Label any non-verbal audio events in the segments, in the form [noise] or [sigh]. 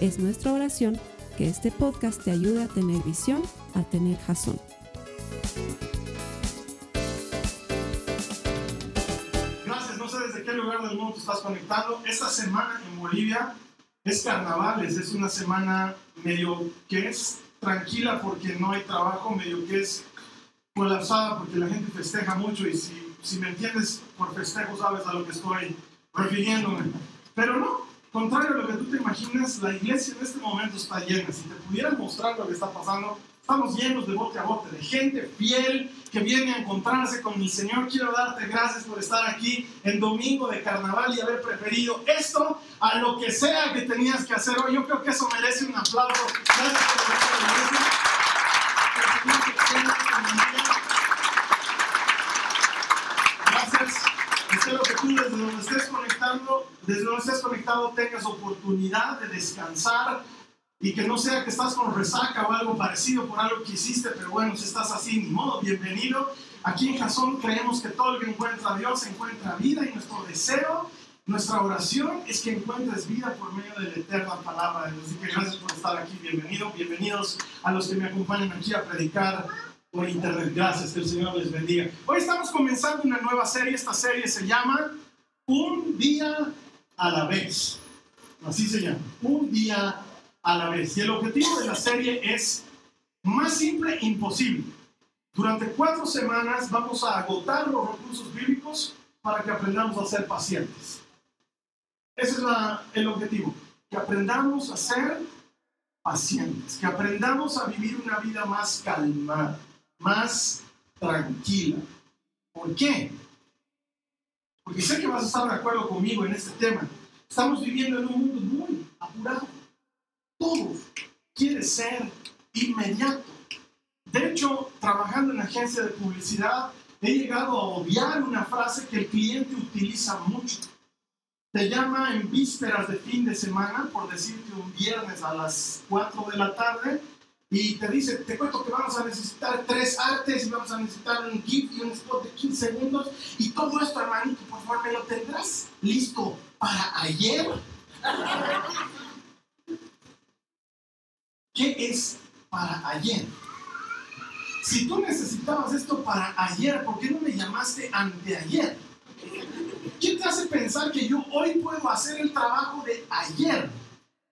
Es nuestra oración que este podcast te ayude a tener visión, a tener jazón. Gracias, no sé desde qué lugar del mundo te estás conectando. Esta semana en Bolivia es carnavales, es una semana medio que es tranquila porque no hay trabajo, medio que es colapsada porque la gente festeja mucho y si, si me entiendes por festejo sabes a lo que estoy refiriéndome. Pero no, contrario a lo que tú te imaginas, la iglesia en este momento está llena. Si te pudieran mostrar lo que está pasando, estamos llenos de bote a bote, de gente fiel que viene a encontrarse con mi Señor. Quiero darte gracias por estar aquí en domingo de carnaval y haber preferido esto a lo que sea que tenías que hacer hoy. Yo creo que eso merece un aplauso. Gracias por estar en la iglesia. Gracias. Espero que tú desde donde estés conectando, desde donde estés conectado tengas oportunidad de descansar y que no sea que estás con resaca o algo parecido por algo que hiciste, pero bueno, si estás así, ni modo, bienvenido. Aquí en Jasón creemos que todo el que encuentra a Dios encuentra vida y nuestro deseo, nuestra oración es que encuentres vida por medio de la eterna palabra de Dios. Así que gracias por estar aquí, bienvenido, bienvenidos a los que me acompañan aquí a predicar por internet. Gracias, que el Señor les bendiga. Hoy estamos comenzando una nueva serie, esta serie se llama Un día a la vez. Así se llama, Un día a la vez. Y el objetivo de la serie es más simple imposible. Durante cuatro semanas vamos a agotar los recursos bíblicos para que aprendamos a ser pacientes. Ese es el objetivo, que aprendamos a ser pacientes, que aprendamos a vivir una vida más calmada, más tranquila. ¿Por qué? Porque sé que vas a estar de acuerdo conmigo en este tema. Estamos viviendo en un mundo muy apurado. Todo quiere ser inmediato. De hecho, trabajando en agencia de publicidad, he llegado a odiar una frase que el cliente utiliza mucho. Te llama en vísperas de fin de semana, por decirte un viernes a las 4 de la tarde, y te dice, te cuento que vamos a necesitar tres artes y vamos a necesitar un GIF y un spot de 15 segundos, y todo esto, hermanito, por favor, ¿me lo tendrás listo para ayer? ¿Qué es para ayer? Si tú necesitabas esto para ayer, ¿por qué no me llamaste anteayer? ¿Qué te hace pensar que yo hoy puedo hacer el trabajo de ayer?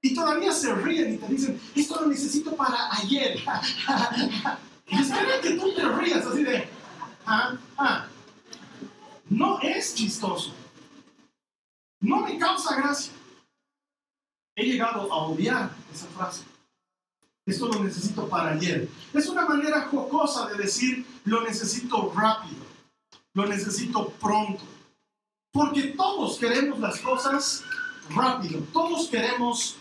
Y todavía se ríen y te dicen, esto lo necesito para ayer. [laughs] y que tú te rías así de, ah, ah. No es chistoso. No me causa gracia. He llegado a odiar esa frase. Esto lo necesito para ayer. Es una manera jocosa de decir lo necesito rápido, lo necesito pronto. Porque todos queremos las cosas rápido, todos queremos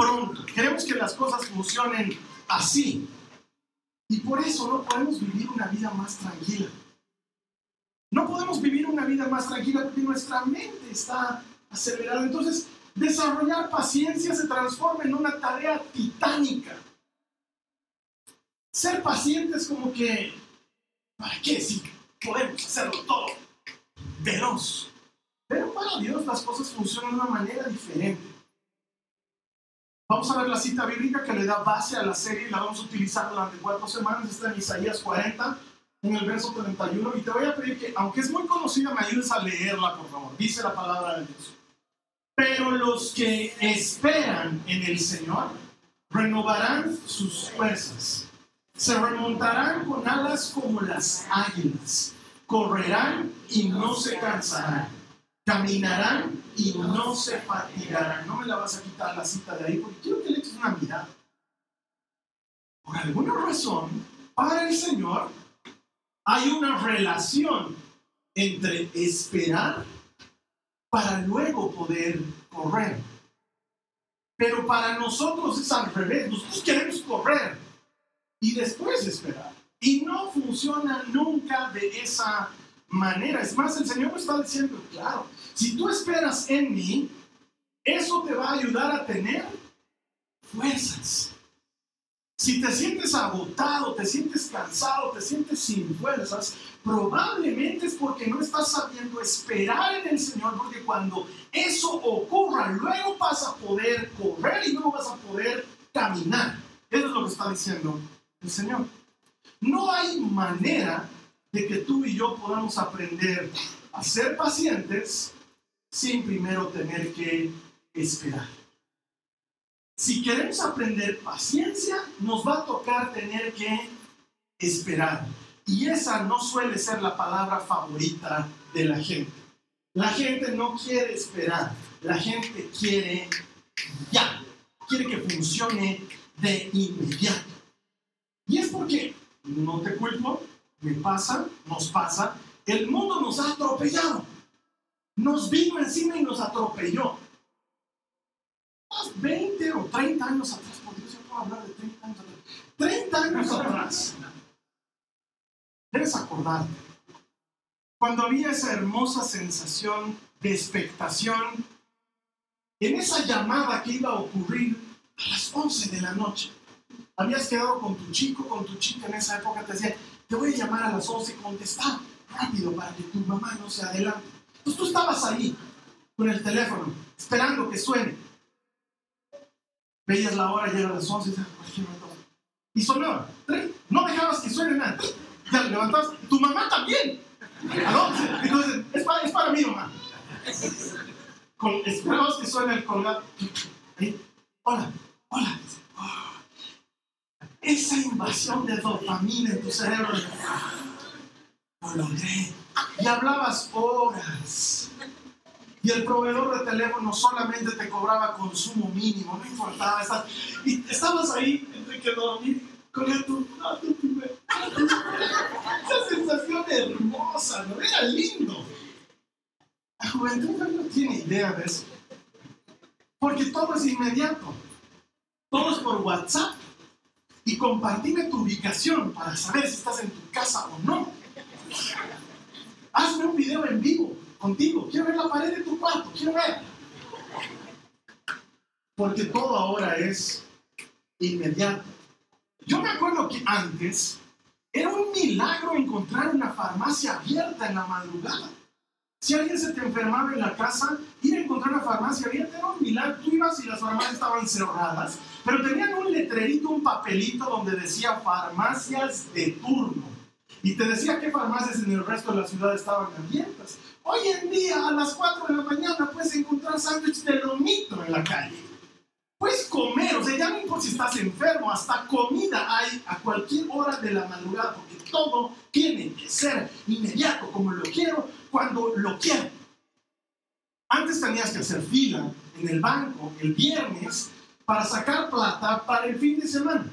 pronto, queremos que las cosas funcionen así. Y por eso no podemos vivir una vida más tranquila. No podemos vivir una vida más tranquila porque nuestra mente está acelerada. Entonces, desarrollar paciencia se transforma en una tarea titánica. Ser paciente es como que, ¿para qué? Si podemos hacerlo todo veloz. Pero para Dios las cosas funcionan de una manera diferente. Vamos a ver la cita bíblica que le da base a la serie y la vamos a utilizar durante cuatro semanas. Está en Isaías 40, en el verso 31. Y te voy a pedir que, aunque es muy conocida, me ayudes a leerla, por favor. Dice la palabra de Dios. Pero los que esperan en el Señor renovarán sus fuerzas se remontarán con alas como las águilas, correrán y no se cansarán, caminarán y no se fatigarán. No me la vas a quitar la cita de ahí porque quiero que le eches una mirada. Por alguna razón, para el Señor hay una relación entre esperar para luego poder correr. Pero para nosotros es al revés. Nosotros queremos correr y después esperar. Y no funciona nunca de esa manera. Es más, el Señor me está diciendo, claro, si tú esperas en mí, eso te va a ayudar a tener fuerzas. Si te sientes agotado, te sientes cansado, te sientes sin fuerzas, probablemente es porque no estás sabiendo esperar en el Señor, porque cuando eso ocurra, luego vas a poder correr y luego vas a poder caminar. Eso es lo que está diciendo el Señor. No hay manera de que tú y yo podamos aprender a ser pacientes sin primero tener que esperar. Si queremos aprender paciencia, nos va a tocar tener que esperar. Y esa no suele ser la palabra favorita de la gente. La gente no quiere esperar, la gente quiere ya, quiere que funcione de inmediato. Y es porque, no te culpo, me pasa, nos pasa, el mundo nos ha atropellado. Nos vino encima y nos atropelló. 20 o 30 años atrás, por Dios, yo puedo hablar de 30 años atrás. 30 años atrás. Debes acordarte. Cuando había esa hermosa sensación de expectación en esa llamada que iba a ocurrir a las 11 de la noche. Habías quedado con tu chico, con tu chica en esa época, te decía, te voy a llamar a las 11 y contestar rápido para que tu mamá no se adelante. Entonces tú estabas ahí con el teléfono, esperando que suene. Veías la hora, llega a las 11 y sonaba. No dejabas que suene nada. Ya levantabas. Tu mamá también. Entonces, es para, es para mí, mamá. Esperabas que suene el colgado. Hola, hola. Esa invasión de dopamina en tu cerebro. Lo logré. Y hablabas horas. Y el proveedor de teléfono solamente te cobraba consumo mínimo, no importaba. Estabas, y estabas ahí, entre que dormir, con tu, Esa sensación hermosa, ¿no? Era lindo. La juventud no tiene idea de eso. Porque todo es inmediato. Todo es por WhatsApp. Y compartime tu ubicación para saber si estás en tu casa o no. Hazme un video en vivo contigo. Quiero ver la pared de tu cuarto. Quiero ver. Porque todo ahora es inmediato. Yo me acuerdo que antes era un milagro encontrar una farmacia abierta en la madrugada. Si alguien se te enfermaba en la casa, ir a encontrar una farmacia abierta era un milagro. Tú ibas y las farmacias estaban cerradas, pero tenían un letrerito, un papelito donde decía farmacias de turno. Y te decía qué farmacias en el resto de la ciudad estaban abiertas. Hoy en día, a las 4 de la mañana, puedes encontrar sándwiches de lomito en la calle. Puedes comer, o sea, ya no importa si estás enfermo, hasta comida hay a cualquier hora de la madrugada, porque todo tiene que ser inmediato, como lo quiero, cuando lo quiero. Antes tenías que hacer fila en el banco el viernes para sacar plata para el fin de semana.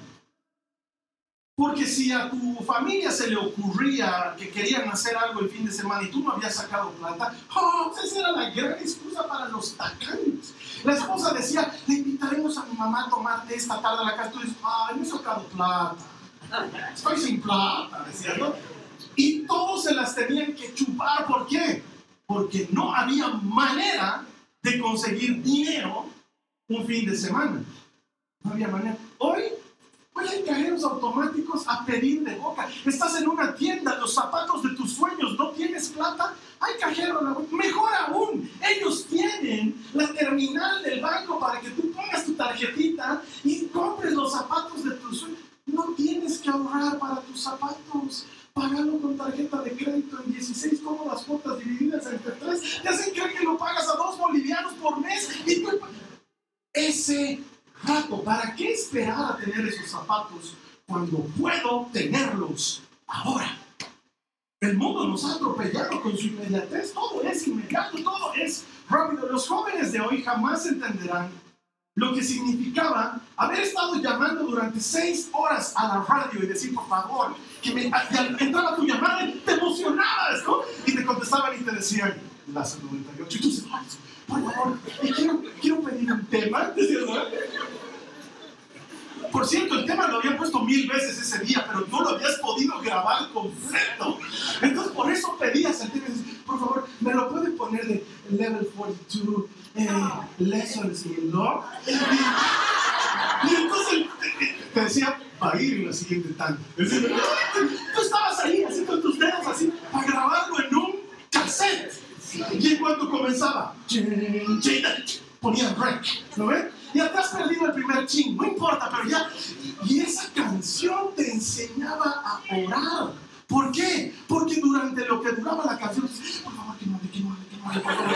Porque si a tu familia se le ocurría que querían hacer algo el fin de semana y tú no habías sacado plata, oh, esa era la gran excusa para los tacaños. La esposa decía, le invitaremos a mi mamá a tomar esta tarde a la casa. Tú dices, ay, no he sacado plata. Estoy sin plata, decía, ¿no? Y todos se las tenían que chupar. ¿Por qué? Porque no había manera de conseguir dinero un fin de semana. No había manera. Hoy Hay cajeros automáticos a pedir de boca. Estás en una tienda, los zapatos de tus sueños, no tienes plata. Hay cajero, mejor aún, ellos tienen la terminal del banco para que tú pongas tu tarjetita y compres los zapatos de tus sueños. No tienes que ahorrar para tus zapatos. Págalo con tarjeta de crédito en 16 cómodas cuotas divididas entre tres. Te hacen creer que lo pagas a dos bolivianos por mes y tú... Ese rato, ¿para qué esperar a tener esos zapatos cuando puedo tenerlos ahora? El mundo nos ha atropellado con su inmediatez, todo es inmediato, todo es rápido. Los jóvenes de hoy jamás entenderán lo que significaba haber estado llamando durante seis horas a la radio y decir, por favor, que me, entraba tu llamada te emocionabas, ¿no? Y te contestaban y te decían, las 98. Y tú dices, "Ay, por favor, quiero, quiero pedir un tema. Por cierto, el tema lo había puesto mil veces ese día, pero no lo habías podido grabar completo. Entonces, por eso pedías el tema. Por favor, ¿me lo puede poner de Level 42 eh, Lessons in? Y entonces te decía, va a ir en la siguiente tanda. Decía, Tú estabas ahí, así con tus dedos, así, para grabarlo en un cassette. Y en cuanto comenzaba, ponía rec, ¿no ves? Y te has perdido el primer ching, no importa, pero ya. Y esa canción te enseñaba a orar. ¿Por qué? Porque durante lo que duraba la canción, por favor, que no que no que no por favor.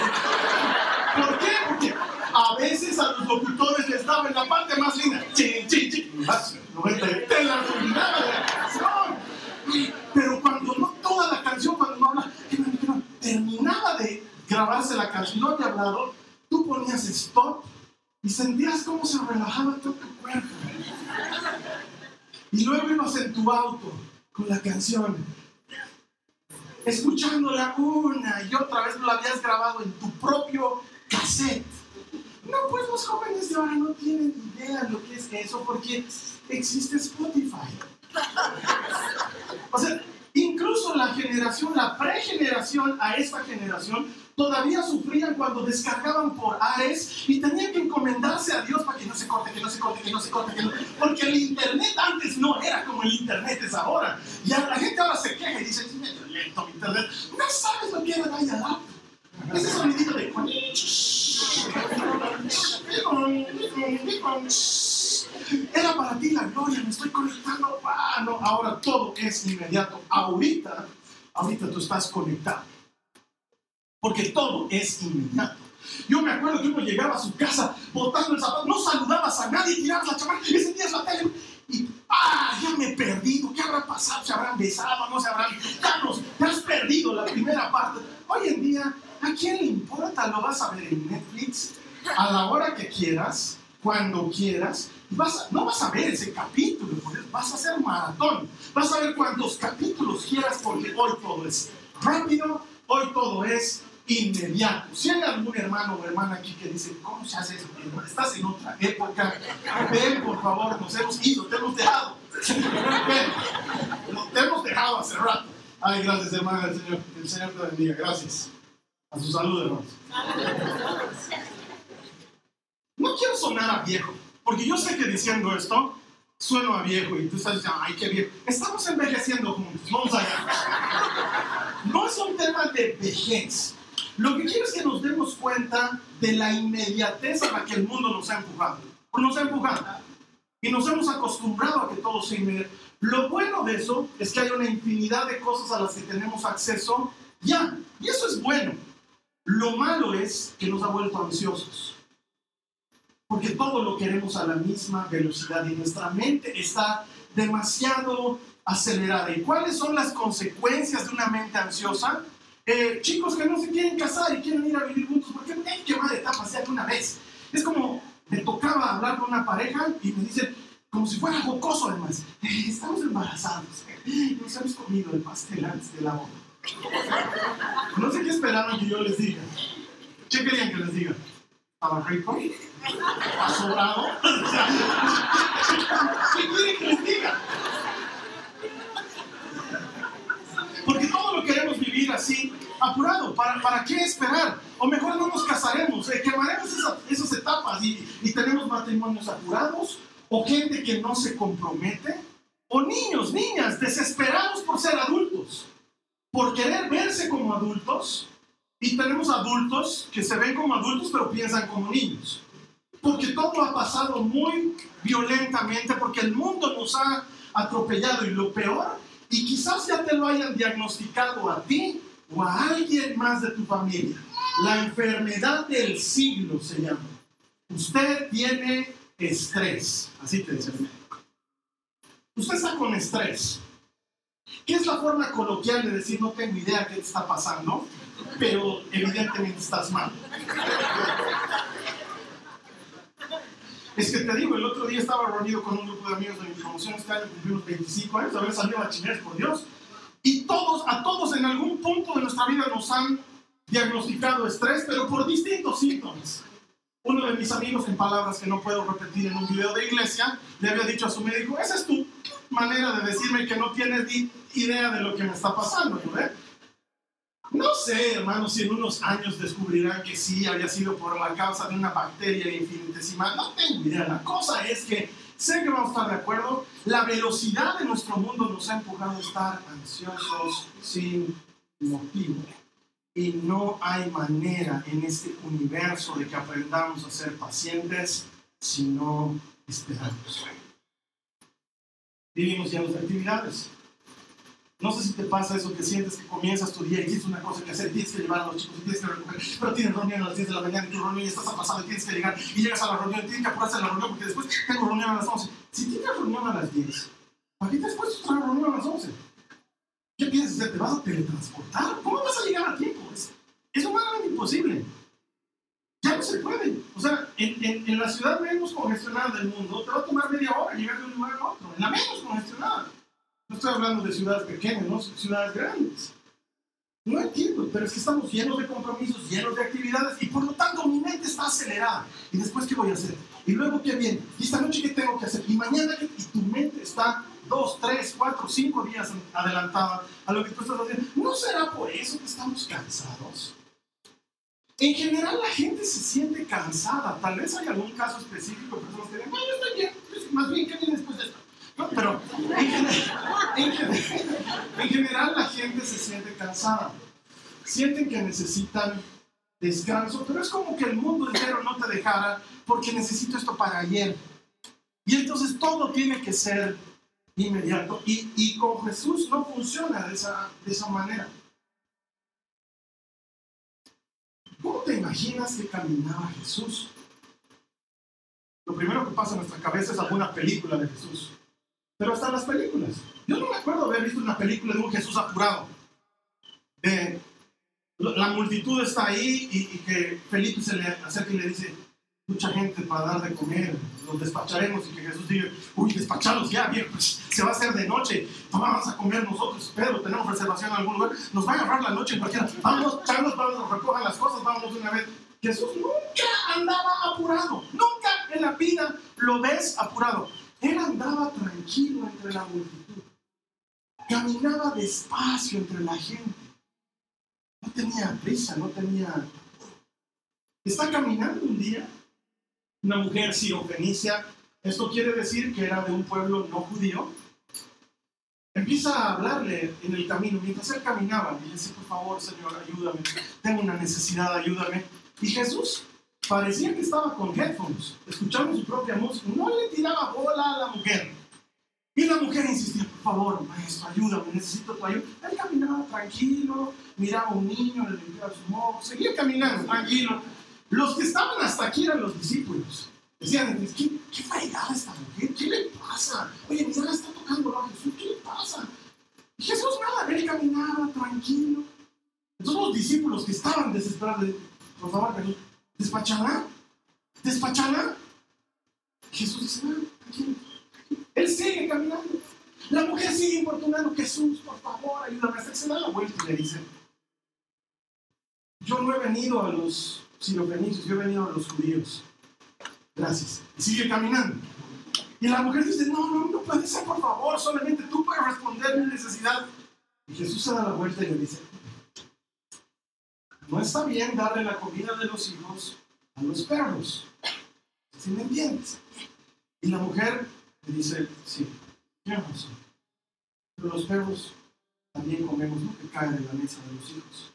¿Por qué? Porque a veces a los locutores les daba en la parte más linda, chin, chin, chin, más 90, te la arruinaba la canción. Pero cuando no toda la canción, cuando no habla, terminaba de grabarse la canción, había hablado, tú ponías stop y sentías cómo se relajaba todo tu cuerpo. Y luego ibas en tu auto con la canción, escuchándola una y otra vez, lo habías grabado en tu propio cassette. No, pues los jóvenes de ahora no tienen idea de lo que es eso porque existe Spotify. O sea, incluso la generación, la pregeneración a esta generación, todavía sufrían cuando descargaban por Ares y tenían que encomendarse a Dios para que no se corte, que no se corte, que no se corte, que no... porque el internet antes no era como el internet es ahora. Y la gente ahora se queja y dice, es medio lento mi internet. No sabes lo que era dial-up. Ese sonidito de... Era para ti la gloria, me estoy conectando. Ah, no, ahora todo es inmediato. Ahorita, ahorita tú estás conectado. Porque todo es inmediato. Yo me acuerdo que uno llegaba a su casa botando el zapato, no saludabas a nadie, tirabas la chamarra y sentías la tele. Y, ah, ya me he perdido, ¿qué habrá pasado? ¿Se habrán besado? ¿No se habrán? Ya nos, te has perdido la primera parte. Hoy en día, ¿a quién le importa? Lo vas a ver en Netflix a la hora que quieras, cuando quieras. No vas a ver ese capítulo, vas a hacer maratón. Vas a ver cuantos capítulos quieras porque hoy todo es rápido, hoy todo es inmediato. Si hay algún hermano o hermana aquí que dice, ¿cómo se hace eso? Estás en otra época. Ven, por favor, nos hemos ido, te hemos dejado. Ven, no, te hemos dejado hace rato. Ay, gracias, hermana, el Señor, el Señor te bendiga. Gracias. A su salud, hermanos. No quiero sonar a viejo, porque yo sé que diciendo esto sueno a viejo y tú estás diciendo, ay, qué viejo. Estamos envejeciendo juntos, vamos allá. No es un tema de vejez. Lo que quiero es que nos demos cuenta de la inmediatez a la que el mundo nos ha empujado. Nos ha empujado. Y nos hemos acostumbrado a que todo sea inmediato. Lo bueno de eso es que hay una infinidad de cosas a las que tenemos acceso ya. Y eso es bueno. Lo malo es que nos ha vuelto ansiosos. Porque todo lo queremos a la misma velocidad y nuestra mente está demasiado acelerada. ¿Y cuáles son las consecuencias de una mente ansiosa? Eh, chicos que no se quieren casar y quieren ir a vivir juntos, porque hay que quemar etapas ya de una vez. Es como me tocaba hablar con una pareja y me dicen, como si fuera jocoso además, "Eh, estamos embarazados, eh, nos hemos comido el pastel antes de la boda. [laughs] No sé qué esperaban que yo les diga. ¿Qué querían que les diga? ¿Estaba rico? ¿Ha sobrado? ¿Qué quieren que les diga? Porque todo lo queremos vivir así, apurado. ¿Para, para qué esperar? O mejor no nos casaremos, eh, quemaremos esa- esas etapas y, y tenemos matrimonios apurados, o gente que no se compromete, o niños, niñas, desesperados por ser adultos, por querer verse como adultos, y tenemos adultos que se ven como adultos pero piensan como niños. Porque todo ha pasado muy violentamente, porque el mundo nos ha atropellado y lo peor, y quizás ya te lo hayan diagnosticado a ti o a alguien más de tu familia. La enfermedad del siglo se llama. Usted tiene estrés, así te dice el médico. Usted está con estrés. ¿Qué es la forma coloquial de decir no tengo idea qué está pasando? Pero evidentemente estás mal. Es que te digo, el otro día estaba reunido con un grupo de amigos de mi promoción, este año cumplimos 25 años, haber salido bachilleres, por Dios. Y todos, a todos en algún punto de nuestra vida nos han diagnosticado estrés, pero por distintos síntomas. Uno de mis amigos, en palabras que no puedo repetir en un video de iglesia, le había dicho a su médico, esa es tu manera de decirme que no tienes idea de lo que me está pasando. No sé, hermano, si en unos años descubrirán que sí había sido por la causa de una bacteria infinitesimal. No tengo idea. La cosa es que sé que vamos a estar de acuerdo. La velocidad de nuestro mundo nos ha empujado a estar ansiosos sin motivo. Y no hay manera en este universo de que aprendamos a ser pacientes si no esperamos. Vivimos llenos de actividades. No sé si te pasa eso que sientes que comienzas tu día y tienes una cosa que hacer, tienes que llevar a los chicos y tienes que recoger, pero tienes reunión a las 10 de la mañana y tu reunión y estás atrasado y tienes que llegar y llegas a la reunión y tienes que apurarse a la reunión porque después tengo reunión a las 11. Si tienes reunión a las 10, ¿para qué te has puesto reunión a las 11? ¿Qué piensas hacer? ¿Te vas a teletransportar? ¿Cómo vas a llegar a tiempo? Es humanamente imposible. Ya no se puede. O sea, en, en, en, la ciudad menos congestionada del mundo te va a tomar media hora llegar de un lugar a otro. En la menos congestionada. No estoy hablando de ciudades pequeñas, no, ciudades grandes. No entiendo, pero es que estamos llenos de compromisos, llenos de actividades y por lo tanto mi mente está acelerada. ¿Y después qué voy a hacer? Y luego qué bien. ¿Y esta noche qué tengo que hacer? Y mañana qué? Y tu mente está dos, tres, cuatro, cinco días adelantada a lo que tú estás haciendo. ¿No será por eso que estamos cansados? En general la gente se siente cansada. Tal vez hay algún caso específico personas que dicen, bueno, estoy bien, más bien que viene después de esto. Pero en general, la gente se siente cansada. Sienten que necesitan descanso, pero es como que el mundo entero no te dejara porque necesito esto para ayer. Y entonces todo tiene que ser inmediato. Y, y con Jesús no funciona de esa, de esa manera. ¿Cómo te imaginas que caminaba Jesús? Lo primero que pasa en nuestra cabeza es alguna película de Jesús. Pero hasta las películas. Yo no me acuerdo haber visto una película de un Jesús apurado. la multitud está ahí y, y, que Felipe se le acerca y le dice, mucha gente para dar de comer, los despacharemos y que Jesús diga, uy, despachados ya, bien, pues se va a hacer de noche, vamos a comer nosotros, pero tenemos reservación en algún lugar, nos va a agarrar la noche en cualquiera, vamos, Carlos, vamos, recojan las cosas, vamos de una vez. Jesús nunca andaba apurado, nunca en la vida lo ves apurado. Él andaba tranquilo entre la multitud, caminaba despacio entre la gente, no tenía prisa, no tenía... Está caminando un día una mujer sirofenicia. Esto quiere decir que era de un pueblo no judío. Empieza a hablarle en el camino. Mientras él caminaba, le dice, por favor, Señor, ayúdame. Tengo una necesidad, ayúdame. Y Jesús parecía que estaba con headphones, escuchando su propia música. No le tiraba bola a la mujer. Y la mujer insistía, por favor, maestro, ayúdame, necesito tu ayuda. Él caminaba tranquilo, miraba a un niño, le limpiaba su moco, seguía caminando tranquilo. Los que estaban hasta aquí eran los discípulos. Decían, ¿qué, qué fregada esta mujer? ¿Qué le pasa? Oye, mira, está tocando a Jesús, ¿qué le pasa? Y Jesús nada, él caminaba tranquilo. Entonces los discípulos que estaban desesperados, por favor, Jesús, despachala, despachala. Jesús dice, no, tranquilo. Él sigue caminando. La mujer sigue importunando, Jesús, por favor, ayúdame. Hasta que se da la vuelta y le dice, yo no he venido a los sino fenicios, yo he venido a los judíos. Gracias. Sigue caminando. Y la mujer dice, no, no, no puede ser, por favor, solamente tú puedes responder mi necesidad. Y Jesús se da la vuelta y le dice, no está bien darle la comida de los hijos a los perros. ¿Sí me? Y la mujer le dice, sí, tienes razón. Pero los perros también comemos lo que cae de la mesa de los hijos.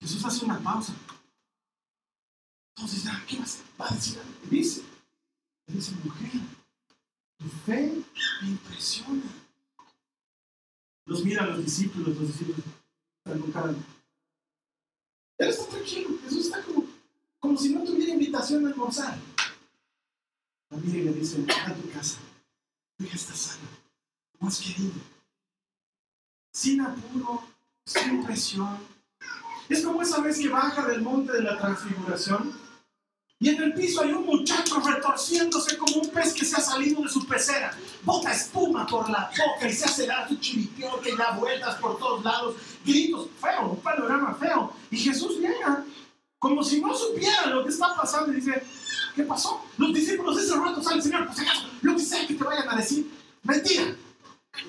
Jesús hace una pausa. Entonces, ¿qué va a decir? dice, dice, mujer, tu fe me impresiona. Los mira a los discípulos, los discípulos están con. Él está tranquilo, Jesús está como, como si no tuviera invitación a almorzar. La mira y le dice, a tu casa, tu hija está sana, más querido, sin apuro, sin presión. Es como esa vez que baja del monte de la transfiguración y en el piso hay un muchacho retorciéndose como un pez que se ha salido de su pecera. Bota espuma por la boca y se hace dar su chiriquiote y da vueltas por todos lados. Gritos feo, un panorama feo. Y Jesús llega como si no supiera lo que está pasando y dice, ¿qué pasó? Los discípulos ese rato salen, Señor, pues acaso, lo que sea que te vayan a decir, mentira.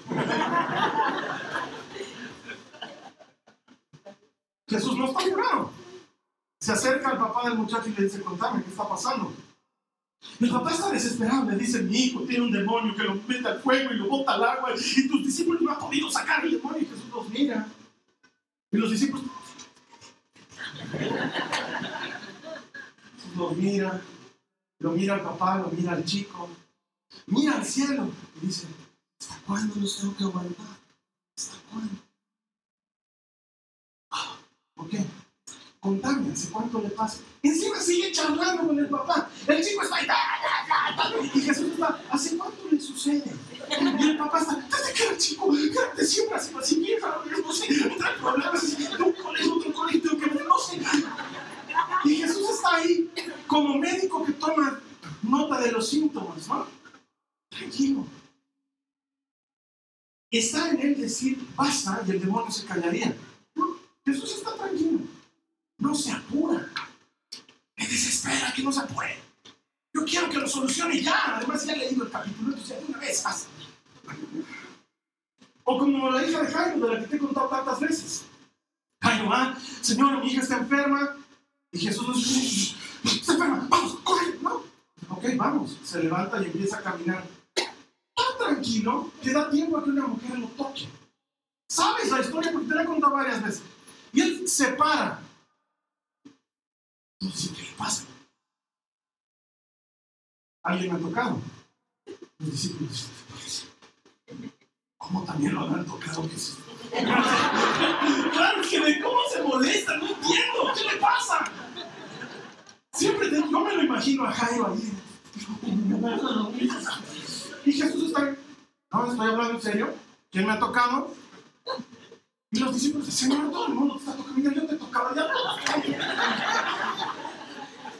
[laughs] Jesús no está curado. Se acerca al papá del muchacho y le dice, contame, ¿qué está pasando? El papá está desesperado, le dice, mi hijo tiene un demonio que lo mete al fuego y lo bota al agua y tus discípulos no han podido sacar el demonio y Jesús los mira. Y los discípulos [laughs] los mira, lo mira al papá, lo mira al chico, mira al cielo y dice, ¿hasta cuándo los tengo que aguantar? ¿Hasta cuándo? Ah, ¿Por qué? Contame, ¿hace cuánto le pasa? Encima sigue charlando con el papá. El chico está ahí. Y Jesús está, ¿hace cuánto le sucede? Y el papá está, desde que era chico, de siempre así, así vieja, no sé, trae problemas, de un colegio, otro colegio, que no sé. Y Jesús está ahí como médico que toma nota de los síntomas, ¿no? Tranquilo. Está en él decir, basta, y el demonio se callaría. No, Jesús está tranquilo. No se apura. Me desespera que no se apure. Yo quiero que lo solucione ya. Además, ya he leído el capítulo, entonces de una vez pasa. O como la hija de Jairo, de la que te he contado tantas veces. Jairo va, Señor, mi hija está enferma. Y Jesús dice, está enferma, vamos, corre, ¿no? Ok, vamos. Se levanta y empieza a caminar. Tan tranquilo que da tiempo a que una mujer lo toque. ¿Sabes la historia? Porque te la he contado varias veces. Y él se para. ¿Qué le pasa? ¿Alguien me ha tocado? Los discípulos ¿Cómo también lo habrán tocado Jesús? claro que de cómo se molesta, no entiendo, ¿qué le pasa? Siempre te, yo me lo imagino a Jairo ahí. Y Jesús está, no, estoy hablando en serio, ¿quién me ha tocado? Y los discípulos dicen, Señor, todo el mundo te está tocando, mira, yo te tocaba ya.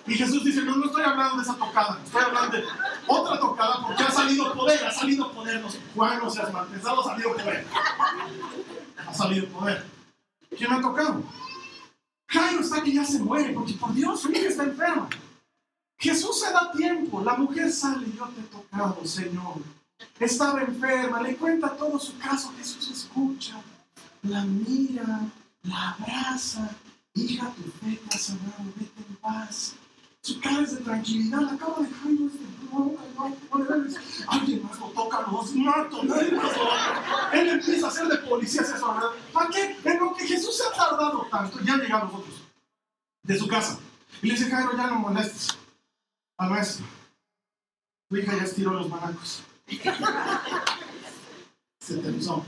Y Jesús dice, no, no estoy hablando de esa tocada, estoy hablando de otra tocada porque ha salido poder, ha salido poder. No sé, Juan, no seas mal pensado, ha salido poder. Ha salido poder. ¿Quién ha tocado? Jairo está que ya se muere porque por Dios su hija está enferma. Jesús se da tiempo, la mujer sale, yo te he tocado, Señor. Estaba enferma, le cuenta todo su caso, Jesús escucha, la mira, la abraza, hija, tu fe te ha sanado, vete en paz. Su cara es de tranquilidad, la acaba de Jairo es de no, Alguien más lo toca, los mato, nadie más lo Él empieza a hacer de policía eso, ¿verdad? ¿Para qué? En lo que Jesús se ha tardado tanto, ya llegamos nosotros, de su casa. Y le dice, Jairo, ya no molestes al maestro. Tu hija ya estiró los manacos. Se tensó.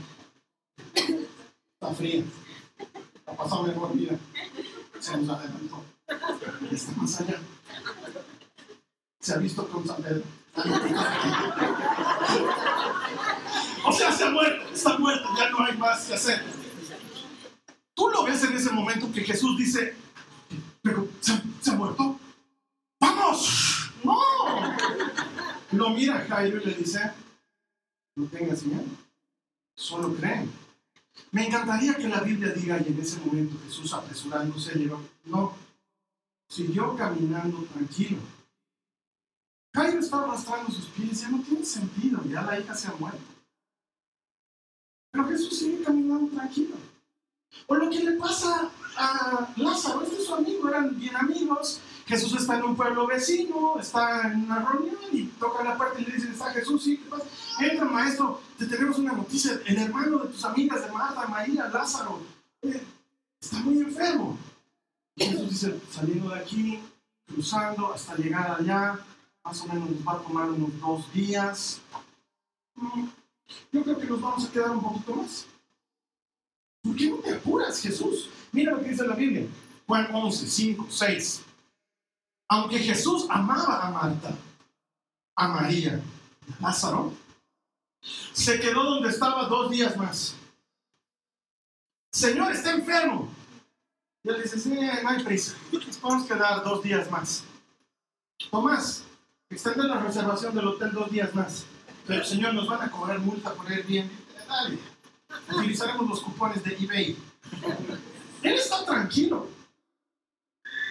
Está fría. Ha pasado mejor vida. Se nos adelantó. Está más allá. Se ha visto con San Pedro. O sea, se ha muerto, está muerto, ya no hay más que hacer. Tú lo ves en ese momento que Jesús dice, pero se, ha muerto. ¡Vamos! ¡No! Lo mira Jairo y le dice, no tengas miedo, solo creen. Me encantaría que la Biblia diga, y en ese momento Jesús apresurándose llegó, no, siguió caminando tranquilo. Jairo estaba arrastrando sus pies, ya no tiene sentido, ya la hija se ha muerto. Pero Jesús sigue caminando tranquilo. O lo que le pasa a Lázaro, este es su amigo, eran bien amigos. Jesús está en un pueblo vecino, está en una reunión y toca la puerta y le dicen, está Jesús, sí, ¿qué pasa? Entra, maestro, te tenemos una noticia, el hermano de tus amigas de Marta, María, Lázaro, eh, está muy enfermo. Dice, saliendo de aquí, cruzando hasta llegar allá, más o menos nos va a tomar unos dos días. Mm, yo creo que nos vamos a quedar un poquito más. ¿Por qué no te apuras, Jesús? Mira lo que dice la Biblia. Juan 11, 5, 6. Aunque Jesús amaba a Marta, a María, a Lázaro, se quedó donde estaba dos días más. Señor, está enfermo. Y él dice, sí, no hay prisa. Nos podemos quedar dos días más. Tomás, extende la reservación del hotel dos días más. Pero, Señor, nos van a cobrar multa por ir bien. Dale. Utilizaremos los cupones de eBay. Él está tranquilo.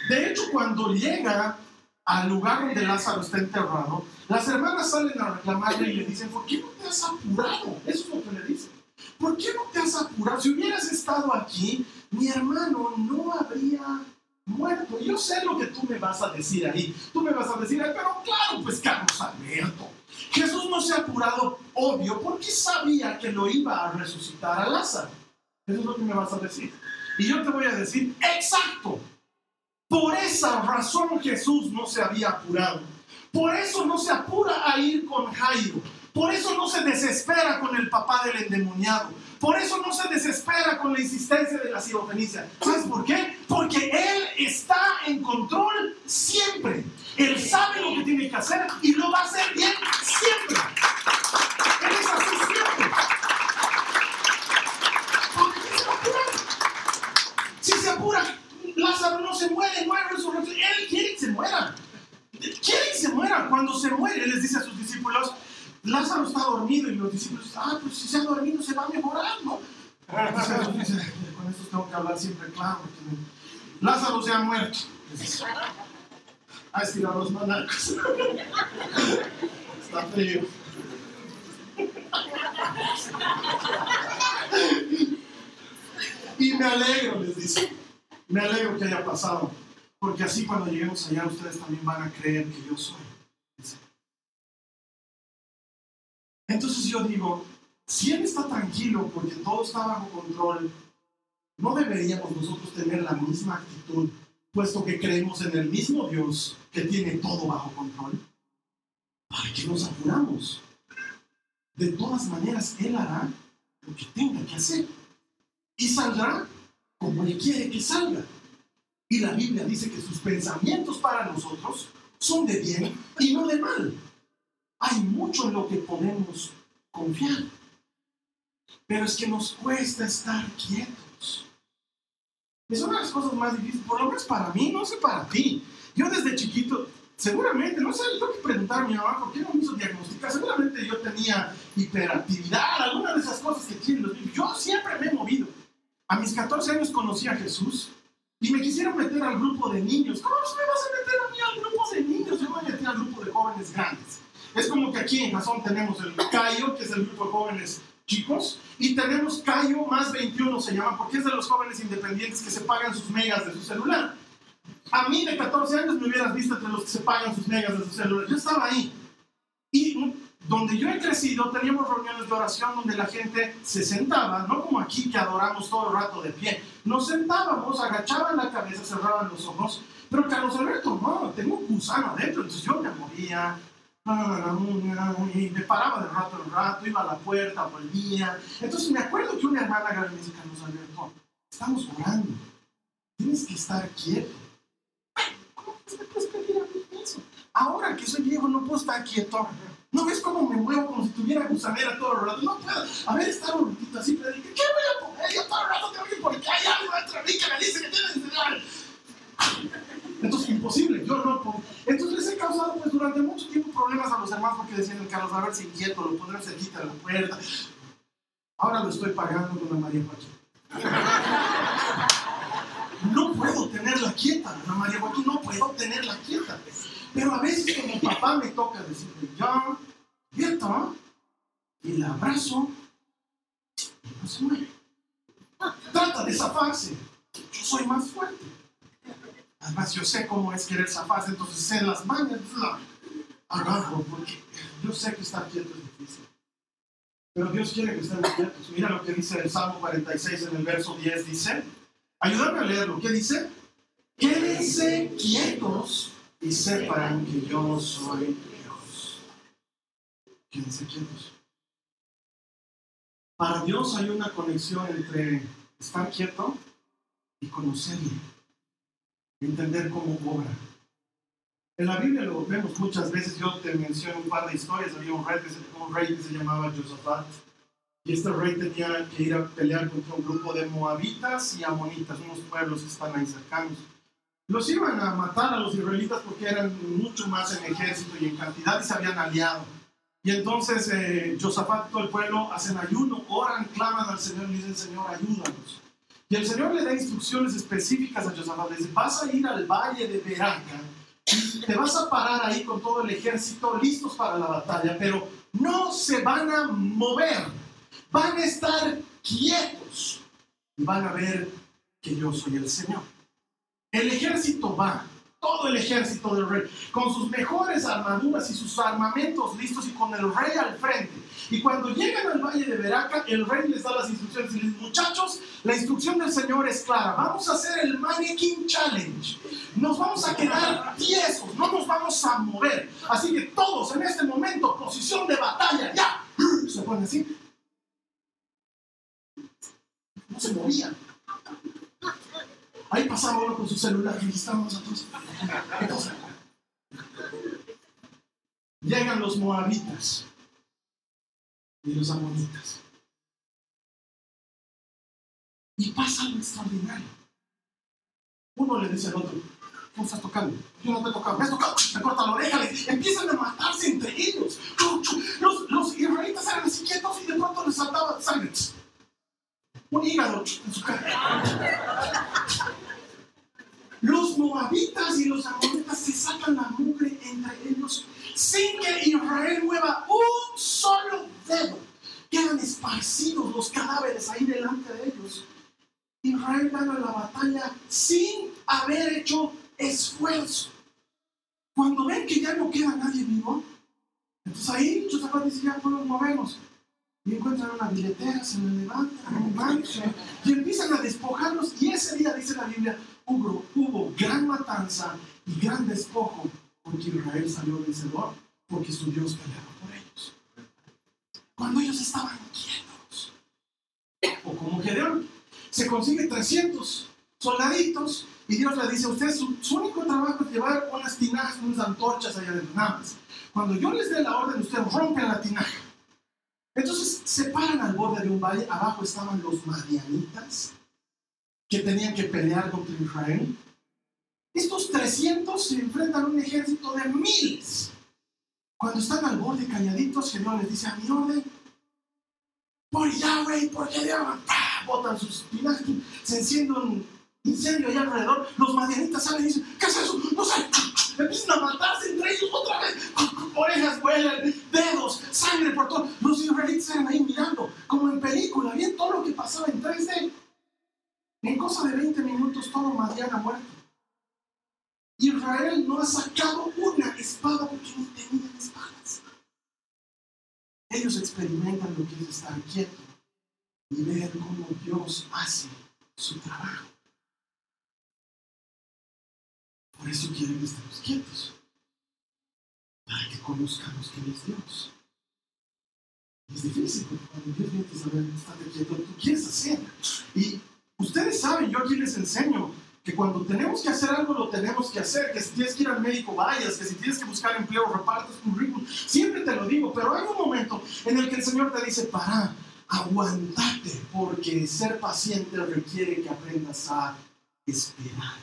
De hecho, cuando llega al lugar donde Lázaro está enterrado, las hermanas salen a reclamarle y le dicen, ¿por qué no te has apurado? Eso es lo que le dicen. ¿Por qué no te has apurado? Si hubieras estado aquí, mi hermano no habría muerto. Yo sé lo que tú me vas a decir ahí. Tú me vas a decir, pero claro, pues Carlos Alberto. Jesús no se ha apurado, obvio, porque sabía que lo iba a resucitar a Lázaro. Eso es lo que me vas a decir. Y yo te voy a decir, exacto. Por esa razón Jesús no se había apurado. Por eso no se apura a ir con Jairo. Por eso no se desespera con el papá del endemoniado. Por eso no se desespera con la insistencia de la sirofenicia. ¿Sabes por qué? Porque Él está en control siempre. Él sabe lo que tiene que hacer y lo va a hacer bien siempre. Él es así siempre. Si se apura, Lázaro no se muere, no hay resurrección. Él quiere que se muera. Quiere que se muera. Cuando se muere, les dice a sus discípulos, Lázaro está dormido y los discípulos dicen, ah, pues si se ha dormido se va a mejorar, ¿no? [laughs] con esto tengo que hablar siempre claro. Lázaro se ha muerto. Ha estirado los manacos. Está frío. Y me alegro, les dice. Me alegro que haya pasado. Porque así cuando lleguemos allá ustedes también van a creer que yo soy. Entonces yo digo, si Él está tranquilo porque todo está bajo control, ¿no deberíamos nosotros tener la misma actitud, puesto que creemos en el mismo Dios que tiene todo bajo control? ¿Para qué nos apuramos? De todas maneras, Él hará lo que tenga que hacer. Y saldrá como Él quiere que salga. Y la Biblia dice que sus pensamientos para nosotros son de bien y no de mal. Hay mucho en lo que podemos confiar. Pero es que nos cuesta estar quietos. Es una de las cosas más difíciles, por lo menos para mí, no sé para ti. Yo desde chiquito, seguramente, no sé, tengo que preguntar a mi mamá por qué no me hizo diagnosticar. Seguramente yo tenía hiperactividad, alguna de esas cosas que tienen los niños. Yo siempre me he movido. A mis 14 años conocí a Jesús y me quisieron meter al grupo de niños. ¿Cómo me vas a meter a mí al grupo de niños? Yo me metí al grupo de jóvenes grandes. Es como que aquí en Jason tenemos el Cayo, que es el grupo de jóvenes chicos, y tenemos Cayo más 21 se llama, porque es de los jóvenes independientes que se pagan sus megas de su celular. A mí de 14 años me hubieras visto entre los que se pagan sus megas de su celular. Yo estaba ahí. Y donde yo he crecido, teníamos reuniones de oración donde la gente se sentaba, no como aquí que adoramos todo el rato de pie. Nos sentábamos, agachaban la cabeza, cerraban los ojos. Pero Carlos Alberto, no, tengo un gusano adentro, entonces yo me movía, y me paraba de rato en rato, iba a la puerta, volvía. Entonces me acuerdo que una hermana me dice, Carlos Alberto, estamos orando, tienes que estar quieto. ¿Cómo me puedes pedir a mí eso? Ahora que soy viejo no puedo estar quieto. ¿No ves cómo me muevo como si tuviera gusanera todo el rato? No puedo. A ver, estar un ratito así, pero dije, ¿qué voy a poner? Yo todo el rato tengo que porque hay algo dentro de mí que me dice que tienes que enseñar. Entonces, imposible, yo no puedo. Entonces les he causado pues durante mucho tiempo problemas a los hermanos porque decían, el Carlos Alberto inquieto, lo pondrán cerquita de la puerta. Ahora lo estoy pagando con la María Joaquín. No puedo tenerla quieta, la María Joaquín, no puedo tenerla quieta. Pero a veces como papá me toca decirle, ya, quieta, y la abrazo, y no se mueve. Trata de zafarse. Yo soy más fuerte. Además, yo sé cómo es querer zafarse, entonces sé las manos, la agarro, porque yo sé que estar quieto es difícil. Pero Dios quiere que estemos quietos. Mira lo que dice el Salmo 46 en el verso 10, dice, ayúdame a leerlo, ¿qué dice? Quédense quietos y sepan que yo soy Dios. Quédense quietos. Para Dios hay una conexión entre estar quieto y conocerle entender cómo obra. En la Biblia lo vemos muchas veces, yo te menciono un par de historias, había un rey que se, un rey que se llamaba Josafat, y este rey tenía que ir a pelear contra un grupo de moabitas y amonitas, unos pueblos que están ahí cercanos. Los iban a matar a los israelitas porque eran mucho más en ejército y en cantidad y se habían aliado. Y entonces eh, Josafat y todo el pueblo hacen ayuno, oran, claman al Señor y dicen, Señor, ayúdanos. Y el Señor le da instrucciones específicas a Josafat. Vas a ir al valle de Beraca, te vas a parar ahí con todo el ejército listos para la batalla, pero no se van a mover, van a estar quietos y van a ver que yo soy el Señor. El ejército va, todo el ejército del rey, con sus mejores armaduras y sus armamentos listos y con el rey al frente. Y cuando llegan al valle de Veraca, el rey les da las instrucciones y les dice, muchachos, la instrucción del Señor es clara, vamos a hacer el Mannequin Challenge. Nos vamos a quedar tiesos, no nos vamos a mover. Así que todos en este momento, posición de batalla, ya. [clears throat] Se ponen así. No se movían. Ahí pasaba uno con su celular, y estábamos nosotros. Entonces, llegan los moabitas y los amonitas. Y pasa lo extraordinario. Uno le dice al otro, ¿cómo estás tocando? Yo no te he tocado, me has tocado, me corta la oreja, empiezan a matarse entre ellos. Los, los israelitas eran así quietos y de pronto les saltaba sangre. Un hígado en su cara. Los moabitas y los amonitas se sacan la mugre entre ellos sin que Israel mueva un solo dedo. Quedan esparcidos los cadáveres ahí delante de ellos. Israel gana la batalla sin haber hecho esfuerzo. Cuando ven que ya no queda nadie vivo, entonces ahí Josafat dice, ya podemos movernos. Y encuentran una billetera, se la levantan, y empiezan a despojarlos. Y ese día, dice la Biblia, hubo, hubo gran matanza y gran despojo porque Israel salió vencedor, porque su Dios peleaba por ellos. Cuando ellos estaban quietos, o como Gedeón, se consigue 300 soldaditos y Dios le dice ustedes, su, único trabajo es llevar unas tinajas, unas antorchas allá de nada más. Cuando yo les dé la orden, ustedes rompen la tinaja. Entonces se paran al borde de un valle, abajo estaban los madianitas, que tenían que pelear contra Israel. Estos 300 se enfrentan a un ejército de miles. Cuando están al borde calladitos, Dios les dice a mi orden, por Yahweh, por Gedeón, botan sus pinas, se enciende un incendio allá alrededor, los madianitas salen y dicen, ¿qué es eso? No sé, [laughs] empiezan a matarse entre ellos otra vez, [laughs] orejas vuelan, dedos, sangre por todo. Los israelitas estaban ahí mirando, como en película, bien todo lo que pasaba en 3D. En cosa de 20 minutos todo Madian ha muerto. Israel no ha sacado una espada porque ni tenían espadas. Ellos experimentan lo que es estar quieto y ver cómo Dios hace su trabajo. Por eso quieren que estemos quietos, para que conozcamos quién es Dios. Es difícil, porque cuando Dios viene a saber, estate quieto, tú quieres hacer. Y Ustedes saben, yo aquí les enseño que cuando tenemos que hacer algo lo tenemos que hacer, que si tienes que ir al médico vayas, que si tienes que buscar empleo repartes currículum, siempre te lo digo, pero hay un momento en el que el Señor te dice, para, aguantate, porque ser paciente requiere que aprendas a esperar.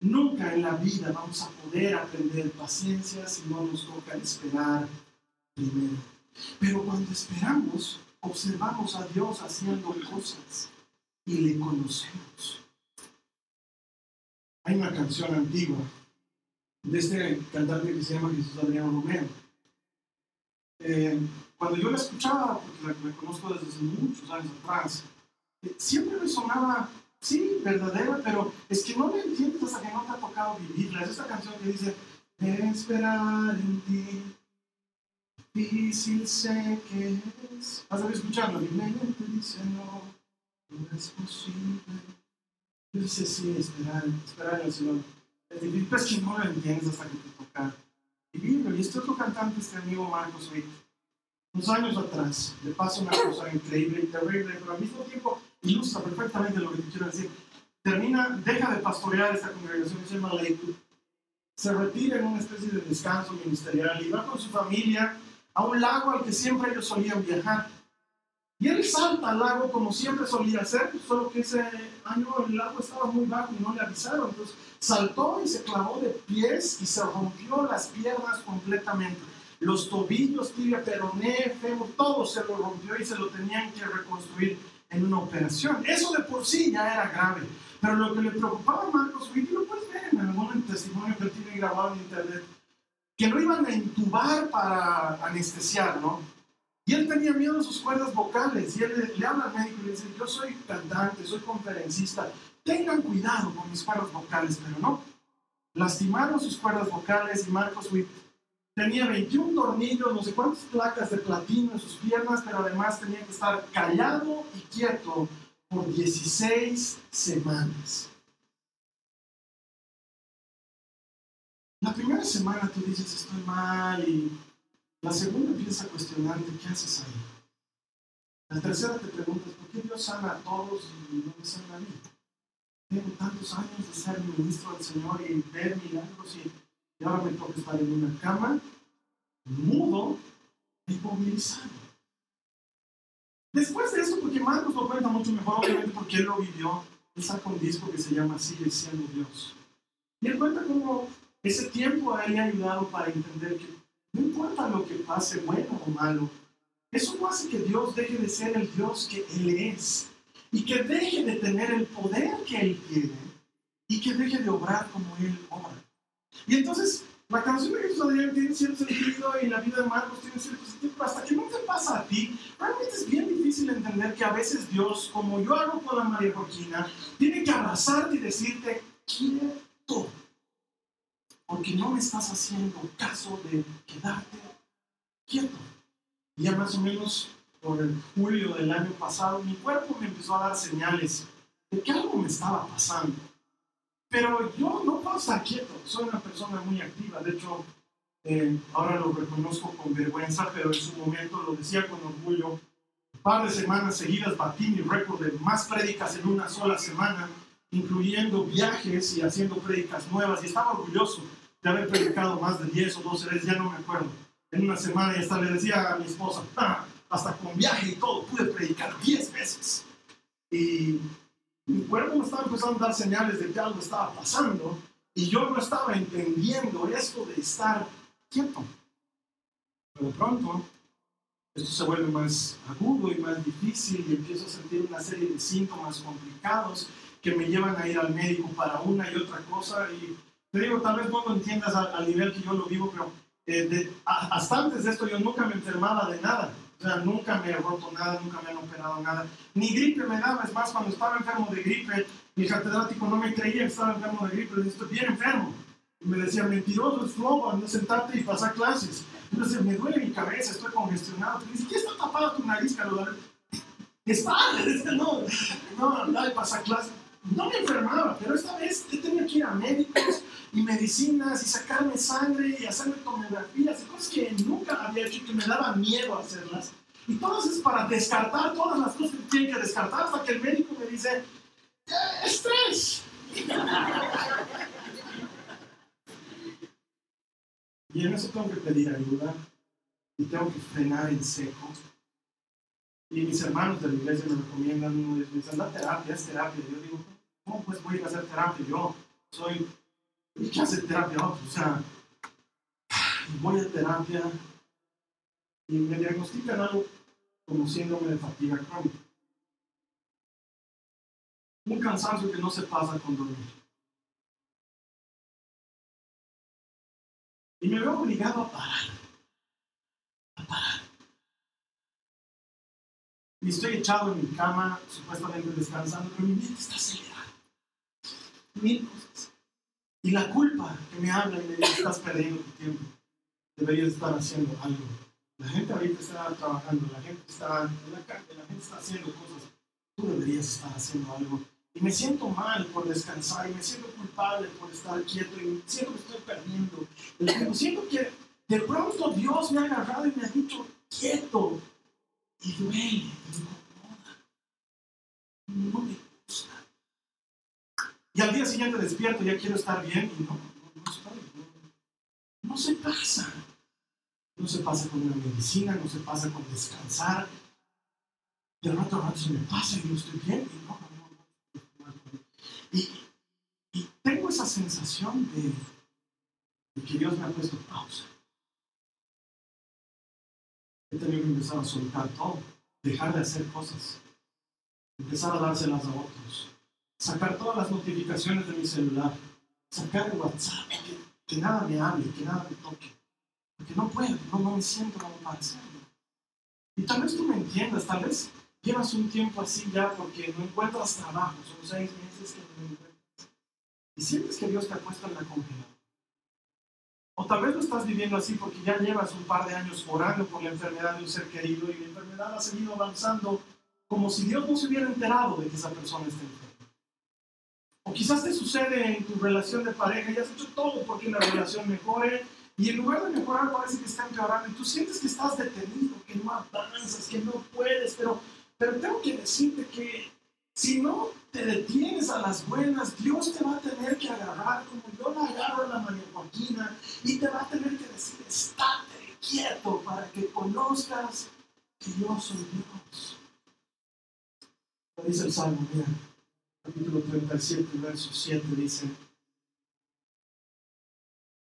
Nunca en la vida vamos a poder aprender paciencia si no nos toca esperar primero. Pero cuando esperamos, observamos a Dios haciendo cosas y le conocemos. Hay una canción antigua de este cantante que se llama Jesús Adriano Romero. Eh, cuando yo la escuchaba, porque la, conozco desde hace muchos años atrás, eh, siempre me sonaba, sí, verdadera, pero es que no me entiendes hasta que no te ha tocado vivirla. Es esta canción que dice, esperar en ti, difícil sé que es. Vas a ver escuchando, mi mente dice no no es posible. Yo dice, sí, esperar, esperar en el Señor. Es difícil, es que no lo entiendes hasta que te toca vivirlo. Y este otro cantante, este amigo Marcos Witt, unos años atrás, le pasa una cosa increíble y terrible, pero al mismo tiempo ilustra perfectamente lo que te quiero decir. Termina, deja de pastorear esta congregación que se llama se retira en una especie de descanso ministerial y va con su familia a un lago al que siempre ellos solían viajar. Y él salta al lago como siempre solía hacer, solo que ese año el lago estaba muy bajo y no le avisaron. Entonces saltó y se clavó de pies y se rompió las piernas completamente. Los tobillos, tibia, peroné, fémur, todo se lo rompió y se lo tenían que reconstruir en una operación. Eso de por sí ya era grave. Pero lo que le preocupaba a Marcos Witt, lo puedes ver en algún testimonio que él tiene grabado en internet, que lo iban a intubar para anestesiar, ¿no? Y él tenía miedo a sus cuerdas vocales. Y él le, habla al médico y le dice, yo soy cantante, soy conferencista, tengan cuidado con mis cuerdas vocales, pero no. Lastimaron sus cuerdas vocales y Marcos Witt tenía 21 tornillos, no sé cuántas placas de platino en sus piernas, pero además tenía que estar callado y quieto por 16 semanas. La primera semana tú dices estoy mal y la segunda empieza a cuestionarte qué haces ahí. La tercera te preguntas por qué Dios sana a todos y no me sana a mí. Tengo tantos años de ser ministro del Señor y ver milagros y, y ahora me toca estar en una cama, mudo y movilizado. Después de esto, porque Marcos lo cuenta mucho mejor, obviamente porque él lo vivió, él saca un disco que se llama Sigue siendo Dios. Y él cuenta cómo ese tiempo a él le ha ayudado para entender que no importa lo que pase, bueno o malo, eso no hace que Dios deje de ser el Dios que Él es y que deje de tener el poder que Él tiene y que deje de obrar como Él obra. Y entonces, la canción de Jesús Adrián tiene cierto sentido y la vida de Marcos tiene cierto sentido, pero hasta que no te pasa a ti, realmente es bien difícil entender que a veces Dios, como yo hago con la María Joaquina, tiene que abrazarte y decirte, quieto, porque no me estás haciendo caso de quedarte quieto. Y ya más o menos por el julio del año pasado, mi cuerpo me empezó a dar señales de que algo me estaba pasando. Pero yo no puedo estar quieto, soy una persona muy activa, de hecho, eh, ahora lo reconozco con vergüenza, pero en su momento lo decía con orgullo. Un par de semanas seguidas batí mi récord de más prédicas en una sola semana, incluyendo viajes y haciendo prédicas nuevas, y estaba orgulloso de haber predicado más de 10 o 12 veces, ya no me acuerdo. En una semana y hasta le decía a mi esposa, "Ah, hasta con viaje y todo, pude predicar 10 veces. Y mi cuerpo me estaba empezando a dar señales de que algo estaba pasando y yo no estaba entendiendo esto de estar quieto. Pero de pronto, esto se vuelve más agudo y más difícil y empiezo a sentir una serie de síntomas complicados que me llevan a ir al médico para una y otra cosa. Y te digo, tal vez no lo entiendas al, nivel que yo lo vivo, pero eh, hasta antes de esto yo nunca me enfermaba de nada. O sea, nunca me he roto nada, nunca me han operado nada. Ni gripe me daba, es más, cuando estaba enfermo de gripe, el catedrático no me creía que estaba enfermo de gripe, le estoy bien enfermo. Y me decía, mentiroso, es flojo, a sentarte y pasar clases. Decía, me duele mi cabeza, estoy congestionado. Y dice, ¿qué está tapada tu nariz, Carlos? [laughs] Está, no, no, anda y pasa clases. No me enfermaba, pero esta vez he tenido que ir a médicos y medicinas y sacarme sangre y hacerme tomografías y cosas que nunca había hecho y que me daba miedo hacerlas. Y todo eso es para descartar todas las cosas que tienen que descartar hasta que el médico me dice, "Eh, estrés. [laughs] Y en eso tengo que pedir ayuda y tengo que frenar en seco. Y mis hermanos de la iglesia me recomiendan, uno de ellos me dice, anda a terapia, es terapia. Y yo digo, ¿cómo pues voy a hacer terapia? Yo soy ¿Y qué hace terapia? O sea, voy a terapia y me diagnostican algo como síndrome de fatiga crónica. Un cansancio que no se pasa con dormir. Y me veo obligado a parar. A parar. Y estoy echado en mi cama, supuestamente descansando, pero mi mente está acelerada. Mil cosas. Y la culpa que me habla y me dice, estás perdiendo tu tiempo. Deberías estar haciendo algo. La gente ahorita está trabajando, la gente está en la calle, la gente está haciendo cosas. Tú deberías estar haciendo algo. Y me siento mal por descansar y me siento culpable por estar quieto y siento que estoy perdiendo tiempo. Siento que de pronto Dios me ha agarrado y me ha dicho, quieto. Y duele, me incomoda. No me. Y al día siguiente despierto, ya quiero estar bien y no, no, no estoy. No, se pasa. No se pasa con una medicina, no se pasa con descansar. De rato a rato se me pasa y no estoy bien y no, no, no. y tengo esa sensación de, de que Dios me ha puesto pausa. He tenido que empezar a soltar todo, dejar de hacer cosas, empezar a dárselas a otros sacar todas las notificaciones de mi celular, sacar el WhatsApp, que, nada me hable, que nada me toque, porque no puedo, no, me siento como para hacerlo. Y tal vez tú me entiendas, tal vez llevas un tiempo así ya porque no encuentras trabajo, son seis meses que no encuentras. Y sientes que Dios te ha puesto en la congeladora. O tal vez lo estás viviendo así porque ya llevas un par de años orando por la enfermedad de un ser querido y la enfermedad ha seguido avanzando como si Dios no se hubiera enterado de que esa persona está enferma. O quizás te sucede en tu relación de pareja y has hecho todo porque la relación mejore y en lugar de mejorar parece que está empeorando y tú sientes que estás detenido, que no avanzas, que no puedes, pero, pero tengo que decirte que si no te detienes a las buenas, Dios te va a tener que agarrar como yo la agarro a la María Joaquina y te va a tener que decir, estate quieto para que conozcas que yo soy Dios. Dice el Salmo, mira, capítulo 37, verso 7, dice,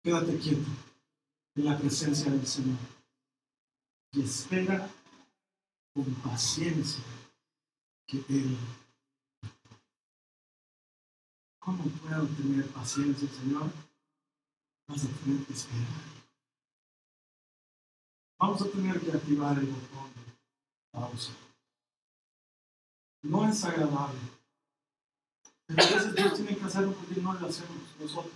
quédate quieto en la presencia del Señor y espera con paciencia que Él ¿Cómo puedo tener paciencia, Señor? Vas a tener que esperar. Vamos a tener que activar el botón de pausa. No es agradable. Pero a veces que hacerlo porque no lo hacemos nosotros.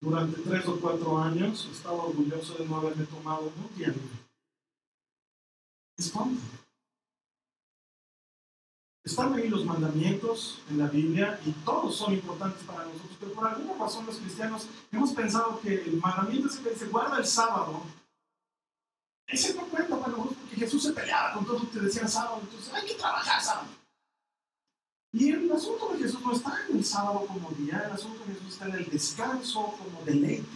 Durante tres o cuatro años estaba orgulloso de no haberme tomado un día Es. Están ahí los mandamientos en la Biblia y todos son importantes para nosotros, pero por alguna razón los cristianos hemos pensado que el mandamiento ese que se guarda el sábado, ese no cuenta para porque Jesús se peleaba con todos los que decían sábado, entonces hay que trabajar sábado. Y el asunto de Jesús no está en el sábado como día, el asunto de Jesús está en el descanso como deleite.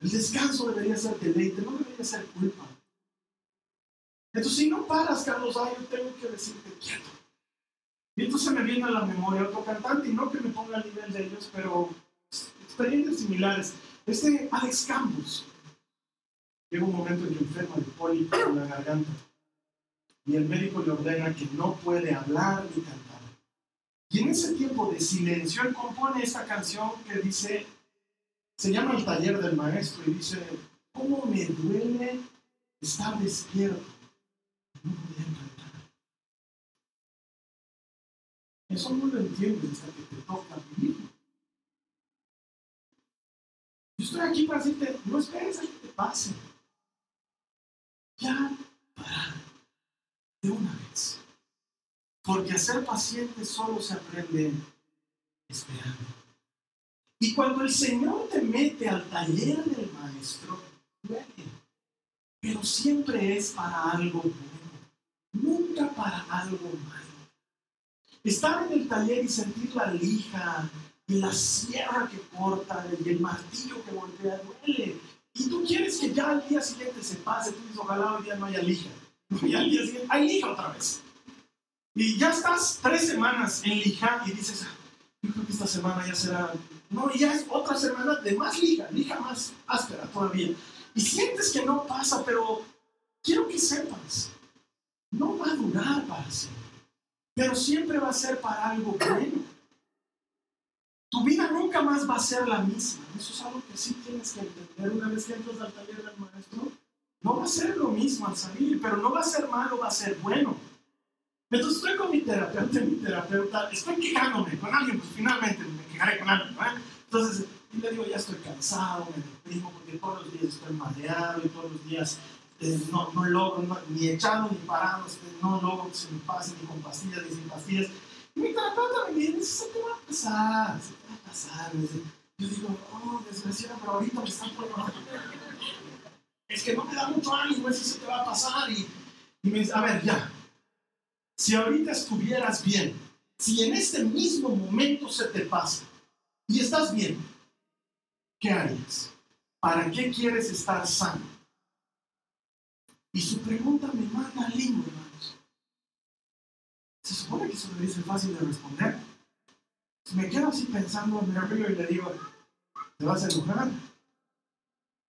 El descanso debería ser deleite, no debería ser culpa. Entonces, si no paras, Carlos, ay, yo tengo que decirte quieto. Y entonces me viene a la memoria otro cantante, y no que me ponga al nivel de ellos, pero experiencias similares. Este Alex Campos. Llega un momento en que enferma de pólipo en la garganta. Y el médico le ordena que no puede hablar ni cantar. Y en ese tiempo de silencio, él compone esta canción que dice, se llama El taller del maestro, y dice, ¿cómo me duele estar despierto? no Eso no lo entiendes hasta que te toca vivir. Yo estoy aquí para decirte, no esperes a que te pase. Ya para de una vez. Porque a ser paciente solo se aprende esperando. Y cuando el Señor te mete al taller del maestro, duele. Pero siempre es para algo bueno nunca para algo malo. Estar en el taller y sentir la lija y la sierra que corta y el martillo que voltea duele. Y tú quieres que ya al día siguiente se pase, tú dices, ojalá hoy día no haya lija. Y al día siguiente hay lija otra vez. Y ya estás tres semanas en lija y dices, ah, yo creo que esta semana ya será, no, ya es otra semana de más lija, lija más áspera todavía. Y sientes que no pasa, pero quiero que sepas no va a durar para siempre, pero siempre va a ser para algo bueno. Tu vida nunca más va a ser la misma. Eso es algo que sí tienes que entender una vez que entras al taller del maestro. No va a ser lo mismo al salir, pero no va a ser malo, va a ser bueno. Entonces estoy con mi terapeuta, mi terapeuta, estoy quejándome con alguien, pues finalmente me quejaré con alguien, ¿no? Entonces, le digo, ya estoy cansado, me deprimo porque todos los días estoy mareado y todos los días eh, no, no, logro, ni echado ni parado, no logro que se me pase ni con pastillas ni sin pastillas. Y mi terapeuta me dice, eso te va a pasar, se te va a pasar. Yo digo, oh, desgraciado, pero ahorita me están poniendo... Es que no me da mucho ánimo, eso se te va a pasar. Y, me dice, a ver, ya, si ahorita estuvieras bien, si en este mismo momento se te pasa y estás bien, ¿qué harías? ¿Para qué quieres estar sano? Y su pregunta me manda al limbo, hermanos. Se supone que eso debe ser fácil de responder. Me quedo así pensando, me río y le digo, ¿te vas a enojar?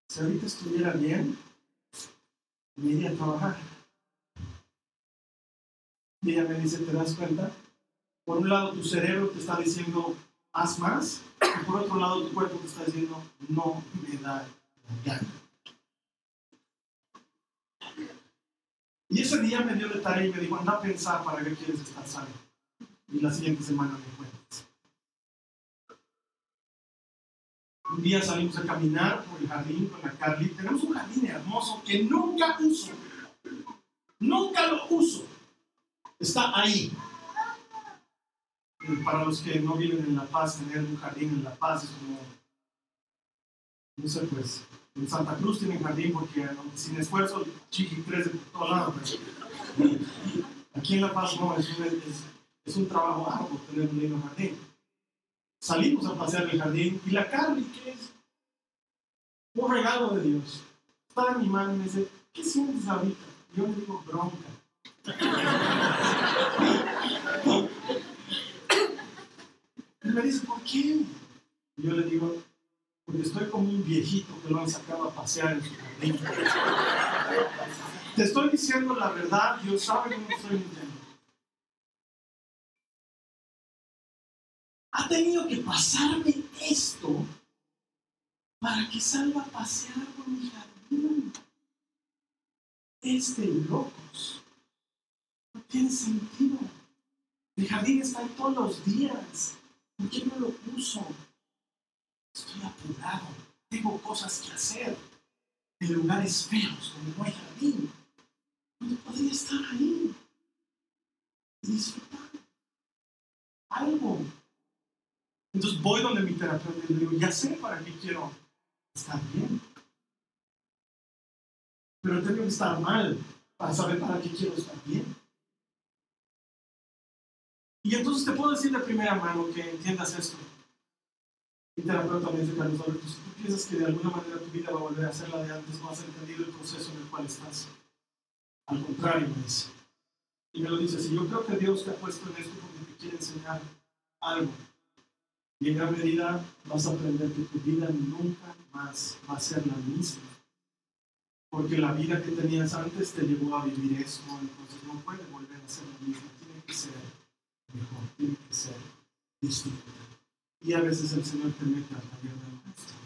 Si ahorita estuviera bien, me iría a trabajar. Y ella me dice, ¿te das cuenta? Por un lado, tu cerebro te está diciendo, haz más, y por otro lado, tu cuerpo te está diciendo, no me da gana. Y ese día me dio de tarea y me dijo, anda a pensar para qué quieres estar sano. Y la siguiente semana me cuentas. Un día salimos a caminar por el jardín con la Carly. Tenemos un jardín hermoso que nunca uso. Nunca lo uso. Está ahí. Para los que no viven en La Paz, tener un jardín en La Paz es como, no sé, pues, en Santa Cruz tienen jardín porque sin esfuerzo chiqui crece por todos lados. Aquí en La Paz no, es un, es, un trabajo arduo tener un lindo jardín. Salimos a pasear el jardín y la Carly, que es un regalo de Dios, está mi mano y me dice, ¿qué sientes ahorita? Yo le digo, bronca. Y me dice, ¿por qué? Y yo le digo, porque estoy como un viejito que lo han sacado a pasear en su jardín. Te estoy diciendo la verdad, Dios sabe que no estoy mintiendo. Tenido que pasarme esto para que salga a pasear por mi jardín. Es locos. No tiene sentido. El jardín está ahí todos los días. ¿Por qué no lo uso? Estoy apurado. Tengo cosas que hacer. En lugares feos donde no hay jardín. Donde podría estar ahí. Disfrutar. Algo. Entonces voy donde mi terapeuta y le digo, ya sé para qué quiero estar bien. Pero tengo que estar mal para saber para qué quiero estar bien. Y entonces te puedo decir de primera mano que entiendas esto. Mi terapeuta me dice, Carlos si tú piensas que de alguna manera tu vida va a volver a ser la de antes, no has entendido el proceso en el cual estás. Al contrario, me dice. Y me lo dice así, yo creo que Dios te ha puesto en esto porque te quiere enseñar algo. Y en gran medida vas a aprender que tu vida nunca más va a ser la misma. Porque la vida que tenías antes te llevó a vivir esto, entonces no puede volver a ser la misma. Tiene que ser mejor, tiene que ser distinto. Y a veces el Señor te mete al taller del maestro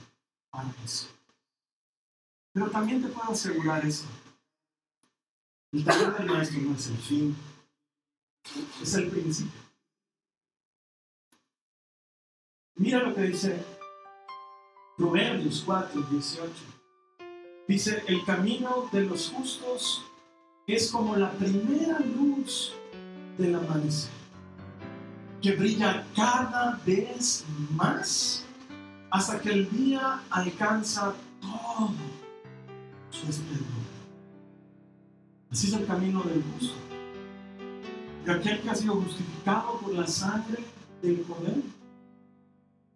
para eso. Pero también te puedo asegurar eso. El taller del maestro no es el fin, es el principio. Mira lo que dice Proverbios 4, 18. Dice, el camino de los justos es como la primera luz del amanecer que brilla cada vez más hasta que el día alcanza todo su esplendor. Así es el camino del justo, de aquel que ha sido justificado por la sangre del poder.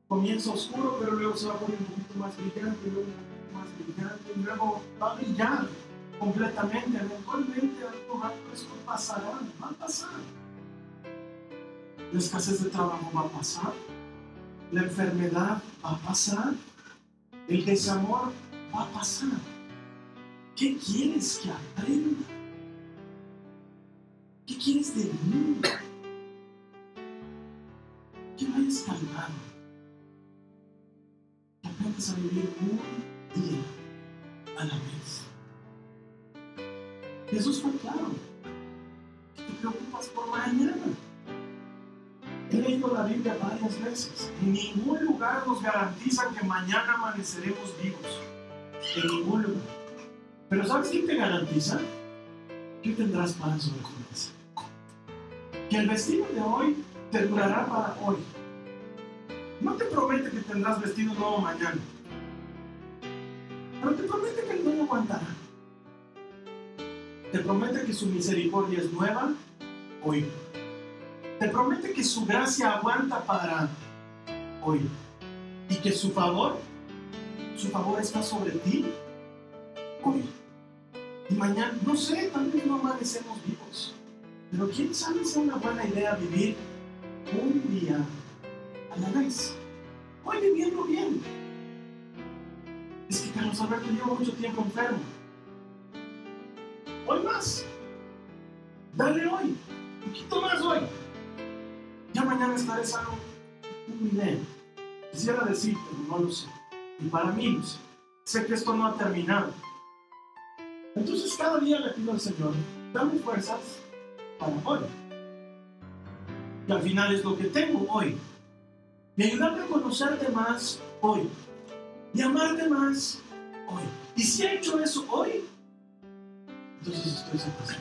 Comienza oscuro, pero luego se va a poner un poquito más brillante, luego más brillante, y luego va a brillar completamente. Eventualmente algo esto pasará, va a pasar la escasez de trabajo va a pasar, la enfermedad va a pasar, el desamor va a pasar. ¿Qué quieres que aprenda? ¿Qué quieres de mí? Que vayas calmado. A vivir un día a la vez. Jesús fue claro. Te preocupas por mañana. He leído la Biblia varias veces. En ningún lugar nos garantiza que mañana amaneceremos vivos. En ningún lugar. Pero ¿sabes qué te garantiza? Que tendrás pan sobre. Que el vestido de hoy te durará para hoy. No te promete que tendrás vestido nuevo mañana. Pero te promete que el dueño aguantará. Te promete que su misericordia es nueva hoy te promete que su gracia aguanta para hoy y que su favor, su favor está sobre ti hoy. Y mañana, no sé, tal vez no amanecemos vivos, pero quién sabe si es una buena idea vivir un día a la vez. Viviendo bien. Es que Carlos Alberto lleva mucho tiempo enfermo. Hoy más. Dale hoy. Un poquito más hoy ya mañana estaré sano. Muy bien. Quisiera decirte, no lo sé. Y para mí lo sé. Sé que esto no ha terminado. Entonces cada día le pido al Señor, dame fuerzas para hoy. Y al final es lo que tengo hoy. Y ayudarme a conocerte más hoy. Y amarte más hoy. Y si he hecho eso hoy, entonces estoy satisfecho.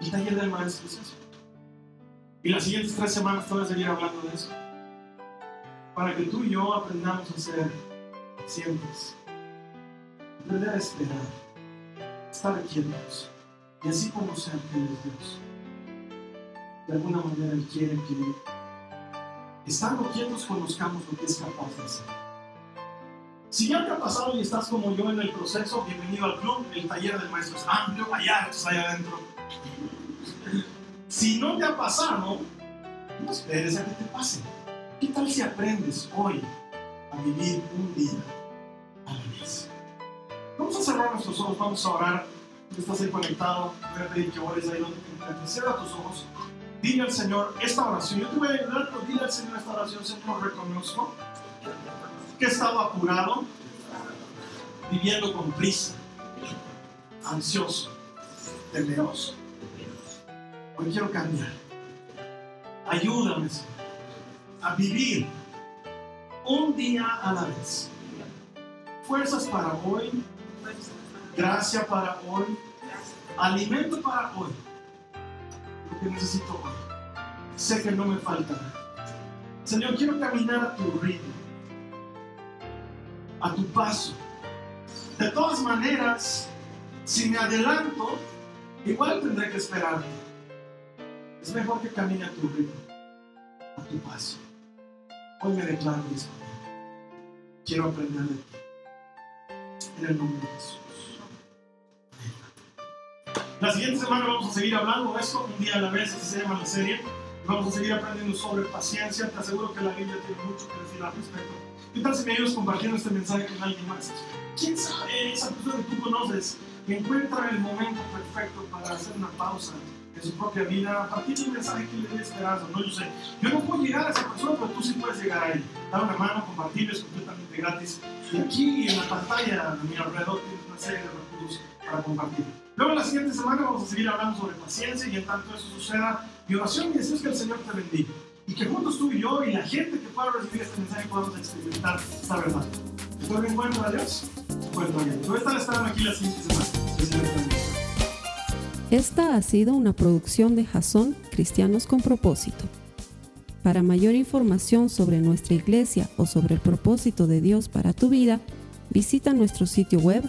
El taller del maestro es eso. Y las siguientes tres semanas te voy a seguir hablando de eso. Para que tú y yo aprendamos a ser pacientes. Aprender a esperar. Estar quietos. Y así conocer que es Dios. De alguna manera Él quiere que, estando quietos, conozcamos lo que es capaz de hacer. Si ya te ha pasado y estás como yo en el proceso, bienvenido al club. El taller del maestro es amplio, allá, allá adentro. Si no te ha pasado, no esperes a que te pase. ¿Qué tal si aprendes hoy a vivir un día a la vez? Vamos a cerrar nuestros ojos, vamos a orar. Estás ahí conectado, voy a pedir que ores ahí donde te encuentres. Cierra tus ojos. Dile al Señor esta oración. Yo te voy a ayudar, pero dile al Señor esta oración. Señor, reconozco que he estado apurado, viviendo con prisa, ansioso, temeroso. Hoy quiero cambiar. Ayúdame, Señor, a vivir un día a la vez. Fuerzas para hoy, gracia para hoy, alimento para hoy. Necesito. Sé que no me faltará. Señor, quiero caminar a tu ritmo, a tu paso. De todas maneras, si me adelanto, igual tendré que esperarte. Es mejor que camine a tu ritmo, a tu paso. Hoy me declaro disponible. Quiero aprender de ti. En el nombre de Jesús. La siguiente semana vamos a seguir hablando de esto, un día a la vez, así se llama la serie. Vamos a seguir aprendiendo sobre paciencia. Te aseguro que la Biblia tiene mucho que decir al respecto. ¿Qué tal si me ayudas compartiendo este mensaje con alguien más? ¿Quién sabe? Esa persona que tú conoces que encuentra el momento perfecto para hacer una pausa en su propia vida a partir de un mensaje que le dé esperanza. No, yo sé, yo no puedo llegar a esa persona, pero tú sí puedes llegar a él. Dar una mano, compartirlo, es completamente gratis. Y aquí en la pantalla a mi alrededor tienes una serie de recursos para compartir. Luego la siguiente semana vamos a seguir hablando sobre paciencia y en tanto eso suceda, mi oración y deseo es que el Señor te bendiga. Y que juntos tú y yo y la gente que pueda recibir este mensaje podamos experimentar esta verdad. ¿Estoy me encuentro a Dios? Encuentro a Dios. Voy a estar esperando aquí la siguiente semana. Esta ha sido una producción de Jason Cristianos con Propósito. Para mayor información sobre nuestra iglesia o sobre el propósito de Dios para tu vida, visita nuestro sitio web